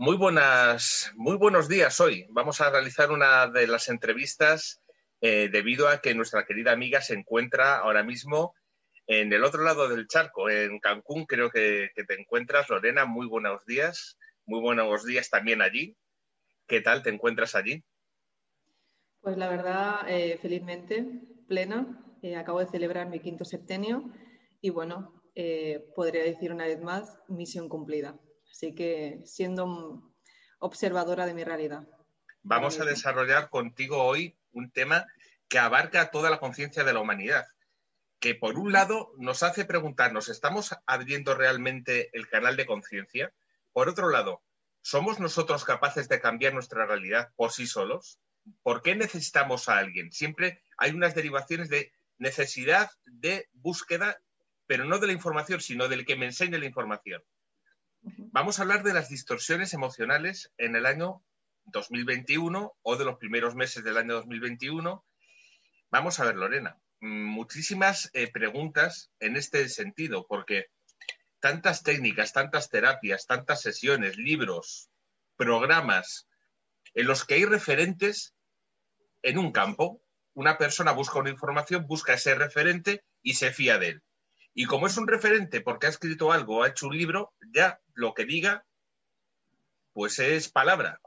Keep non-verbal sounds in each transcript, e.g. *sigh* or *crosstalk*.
Muy buenas, muy buenos días hoy. Vamos a realizar una de las entrevistas eh, debido a que nuestra querida amiga se encuentra ahora mismo en el otro lado del charco, en Cancún, creo que, te encuentras. Lorena, muy buenos días. Muy buenos días también allí. ¿Qué tal te encuentras allí? Pues la verdad, eh, felizmente, plena. Eh, acabo de celebrar mi quinto septenio y bueno, podría decir una vez más, misión cumplida. Así que siendo observadora de mi realidad. Vamos a desarrollar contigo hoy un tema que abarca toda la conciencia de la humanidad, que por un lado nos hace preguntarnos, ¿estamos abriendo realmente el canal de conciencia? Por otro lado, ¿somos nosotros capaces de cambiar nuestra realidad por sí solos? ¿Por qué necesitamos a alguien? Siempre hay unas derivaciones de necesidad de búsqueda, pero no de la información, sino del que me enseñe la información. Vamos a hablar de las distorsiones emocionales en el año 2021 o de los primeros meses del año 2021. Vamos a ver, Lorena, muchísimas eh, preguntas en este sentido, porque tantas técnicas, tantas terapias, tantas sesiones, libros, programas, en los que hay referentes en un campo. Una persona busca una información, busca ese referente y se fía de él. Y como es un referente porque ha escrito algo ha hecho un libro, ya lo que diga, pues es palabra.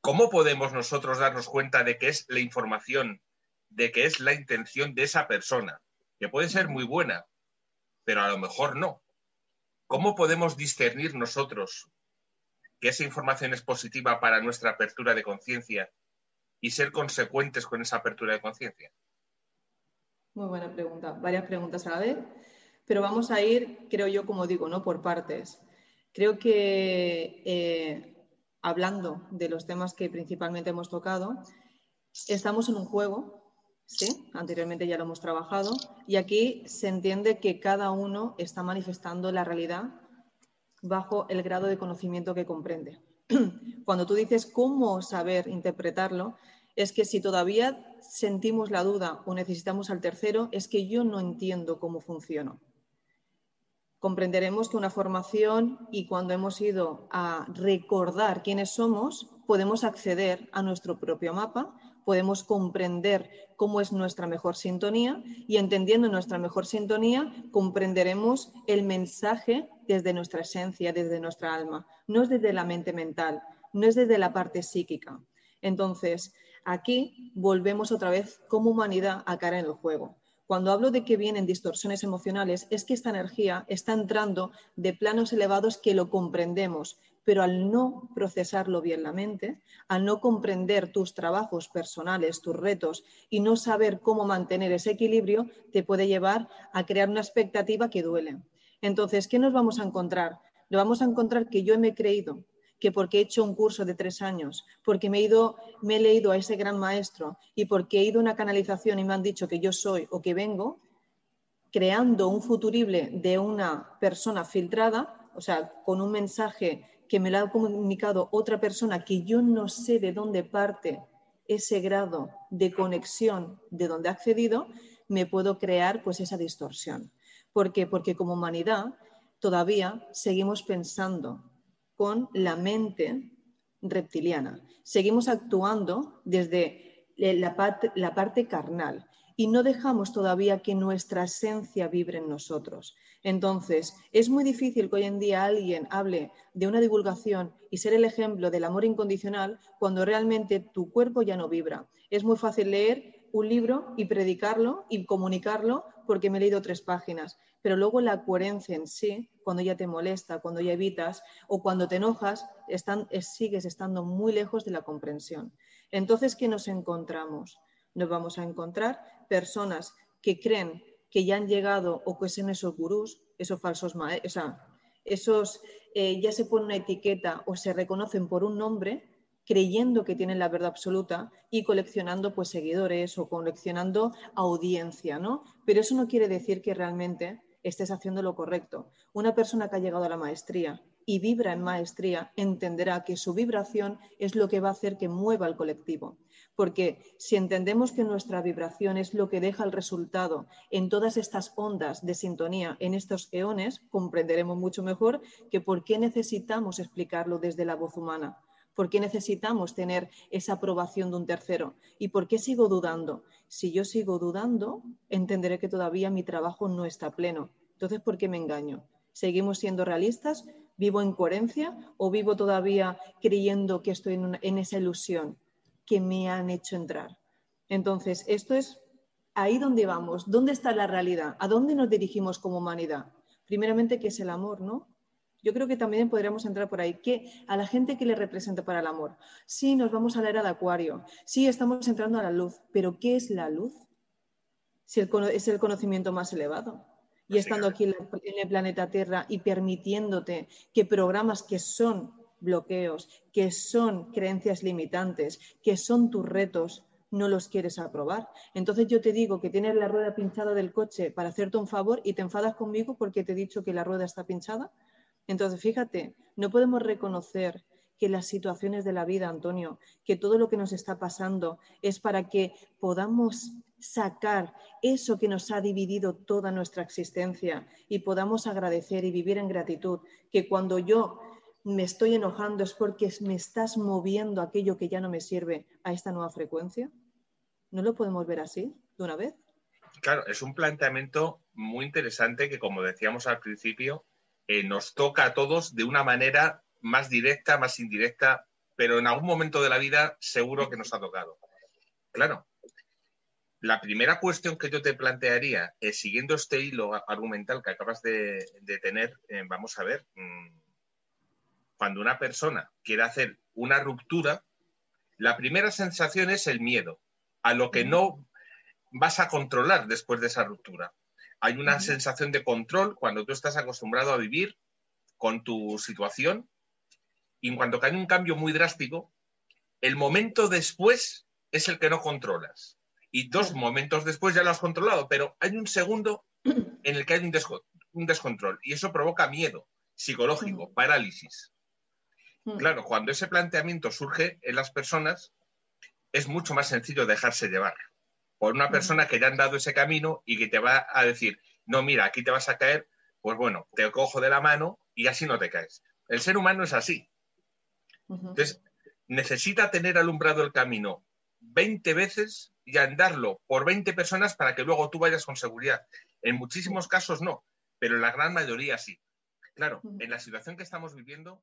¿Cómo podemos nosotros darnos cuenta de que es la información, de que es la intención de esa persona? Que puede ser muy buena, pero a lo mejor no. ¿Cómo podemos discernir nosotros que esa información es positiva para nuestra apertura de conciencia y ser consecuentes con esa apertura de conciencia? Muy buena pregunta. Varias preguntas a la vez, pero vamos a ir, creo yo, como digo, ¿no? Por partes. Creo que eh, hablando de los temas que principalmente hemos tocado, estamos en un juego, ¿sí? Anteriormente ya lo hemos trabajado, y aquí se entiende que cada uno está manifestando la realidad bajo el grado de conocimiento que comprende. *clears throat* Cuando tú dices cómo saber interpretarlo, es que si todavía sentimos la duda o necesitamos al tercero, es que yo no entiendo cómo funciona. Comprenderemos que una formación y cuando hemos ido a recordar quiénes somos, podemos acceder a nuestro propio mapa, podemos comprender cómo es nuestra mejor sintonía y entendiendo nuestra mejor sintonía comprenderemos el mensaje desde nuestra esencia, desde nuestra alma, no es desde la mente mental, no es desde la parte psíquica. Entonces, Aquí volvemos otra vez como humanidad a cara en el juego. Cuando hablo de que vienen distorsiones emocionales, es que esta energía está entrando de planos elevados que lo comprendemos, pero al no procesarlo bien la mente, al no comprender tus trabajos personales, tus retos y no saber cómo mantener ese equilibrio, te puede llevar a crear una expectativa que duele. Entonces, ¿qué nos vamos a encontrar? Lo vamos a encontrar que yo me he creído que porque he hecho un curso de tres años, porque me he, ido, me he leído a ese gran maestro y porque he ido a una canalización y me han dicho que yo soy o que vengo, creando un futurible de una persona filtrada, o sea, con un mensaje que me lo ha comunicado otra persona que yo no sé de dónde parte ese grado de conexión de donde ha accedido, me puedo crear pues esa distorsión. ¿Por qué? Porque como humanidad todavía seguimos pensando con la mente reptiliana. Seguimos actuando desde la parte, carnal y no dejamos todavía que nuestra esencia vibre en nosotros. Entonces, es muy difícil que hoy en día alguien hable de una divulgación y ser el ejemplo del amor incondicional cuando realmente tu cuerpo ya no vibra. Es muy fácil leer un libro y predicarlo y comunicarlo porque me he leído tres páginas, pero luego la coherencia en sí, cuando ya te molesta, cuando ya evitas o cuando te enojas, sigues estando muy lejos de la comprensión. Entonces, ¿qué nos encontramos? Nos vamos a encontrar personas que creen que ya han llegado o que son esos gurús, esos falsos maestros, Esos eh, ya se pone una etiqueta o se reconocen por un nombre creyendo que tienen la verdad absoluta y coleccionando pues seguidores o coleccionando audiencia, ¿no? Pero eso no quiere decir que realmente estés haciendo lo correcto. Una persona que ha llegado a la maestría y vibra en maestría entenderá que su vibración es lo que va a hacer que mueva el colectivo. Porque si entendemos que nuestra vibración es lo que deja el resultado en todas estas ondas de sintonía, en estos eones, comprenderemos mucho mejor que por qué necesitamos explicarlo desde la voz humana. ¿Por qué necesitamos tener esa aprobación de un tercero? ¿Y por qué sigo dudando? Si yo sigo dudando, entenderé que todavía mi trabajo no está pleno. Entonces, ¿por qué me engaño? ¿Seguimos siendo realistas? ¿Vivo en coherencia o vivo todavía creyendo que estoy en, esa ilusión que me han hecho entrar? Entonces, esto es ahí donde vamos. ¿Dónde está la realidad? ¿A dónde nos dirigimos como humanidad? Primeramente, ¿qué es el amor, no? Yo creo que también podríamos entrar por ahí. ¿Qué, a la gente que le representa para el amor. Sí, nos vamos a la era de Acuario. Sí, estamos entrando a la luz. Pero ¿qué es la luz? Si es el conocimiento más elevado. Y estando aquí en el planeta Tierra y permitiéndote que programas que son bloqueos, que son creencias limitantes, que son tus retos, no los quieres aprobar. Entonces yo te digo que tienes la rueda pinchada del coche para hacerte un favor y te enfadas conmigo porque te he dicho que la rueda está pinchada. Entonces, fíjate, no podemos reconocer que las situaciones de la vida, Antonio, que todo lo que nos está pasando es para que podamos sacar eso que nos ha dividido toda nuestra existencia y podamos agradecer y vivir en gratitud, que cuando yo me estoy enojando es porque me estás moviendo aquello que ya no me sirve a esta nueva frecuencia. ¿No lo podemos ver así de una vez? Claro, es un planteamiento muy interesante que, como decíamos al principio, eh, nos toca a todos de una manera más directa, más indirecta, pero en algún momento de la vida seguro que nos ha tocado. Claro, la primera cuestión que yo te plantearía, siguiendo este hilo argumental que acabas de, tener, eh, vamos a ver, mm, cuando una persona quiere hacer una ruptura, la primera sensación es el miedo a lo que no vas a controlar después de esa ruptura. Hay una sensación de control cuando tú estás acostumbrado a vivir con tu situación y en cuanto cae un cambio muy drástico, el momento después es el que no controlas. Y dos momentos después ya lo has controlado, pero hay un segundo en el que hay un, un descontrol y eso provoca miedo psicológico, parálisis. Claro, cuando ese planteamiento surge en las personas, es mucho más sencillo dejarse llevar por una persona que ya han dado ese camino y que te va a decir, no, mira, aquí te vas a caer, pues bueno, te cojo de la mano y así no te caes. El ser humano es así. Entonces, necesita tener alumbrado el camino 20 veces y andarlo por 20 personas para que luego tú vayas con seguridad. En muchísimos casos no, pero en la gran mayoría sí. Claro, en la situación que estamos viviendo,